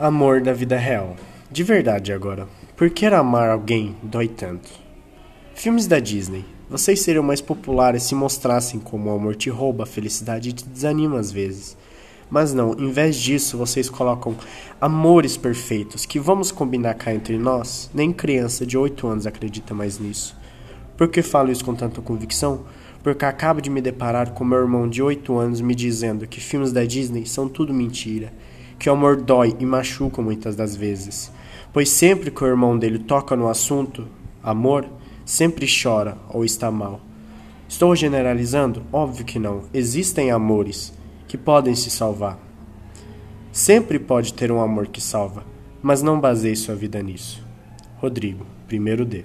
Amor da vida real. De verdade agora. Por que amar alguém dói tanto? Filmes da Disney. Vocês seriam mais populares se mostrassem como o amor te rouba a felicidade e te desanima às vezes. Mas não, em vez disso, vocês colocam amores perfeitos, que vamos combinar cá entre nós, nem criança de 8 anos acredita mais nisso. Por que falo isso com tanta convicção? Porque acabo de me deparar com meu irmão de 8 anos me dizendo que filmes da Disney são tudo mentira que o amor dói e machuca muitas das vezes, pois sempre que o irmão dele toca no assunto amor, sempre chora ou está mal. Estou generalizando? Óbvio que não. Existem amores que podem se salvar. Sempre pode ter um amor que salva, mas não baseie sua vida nisso. Rodrigo, primeiro D.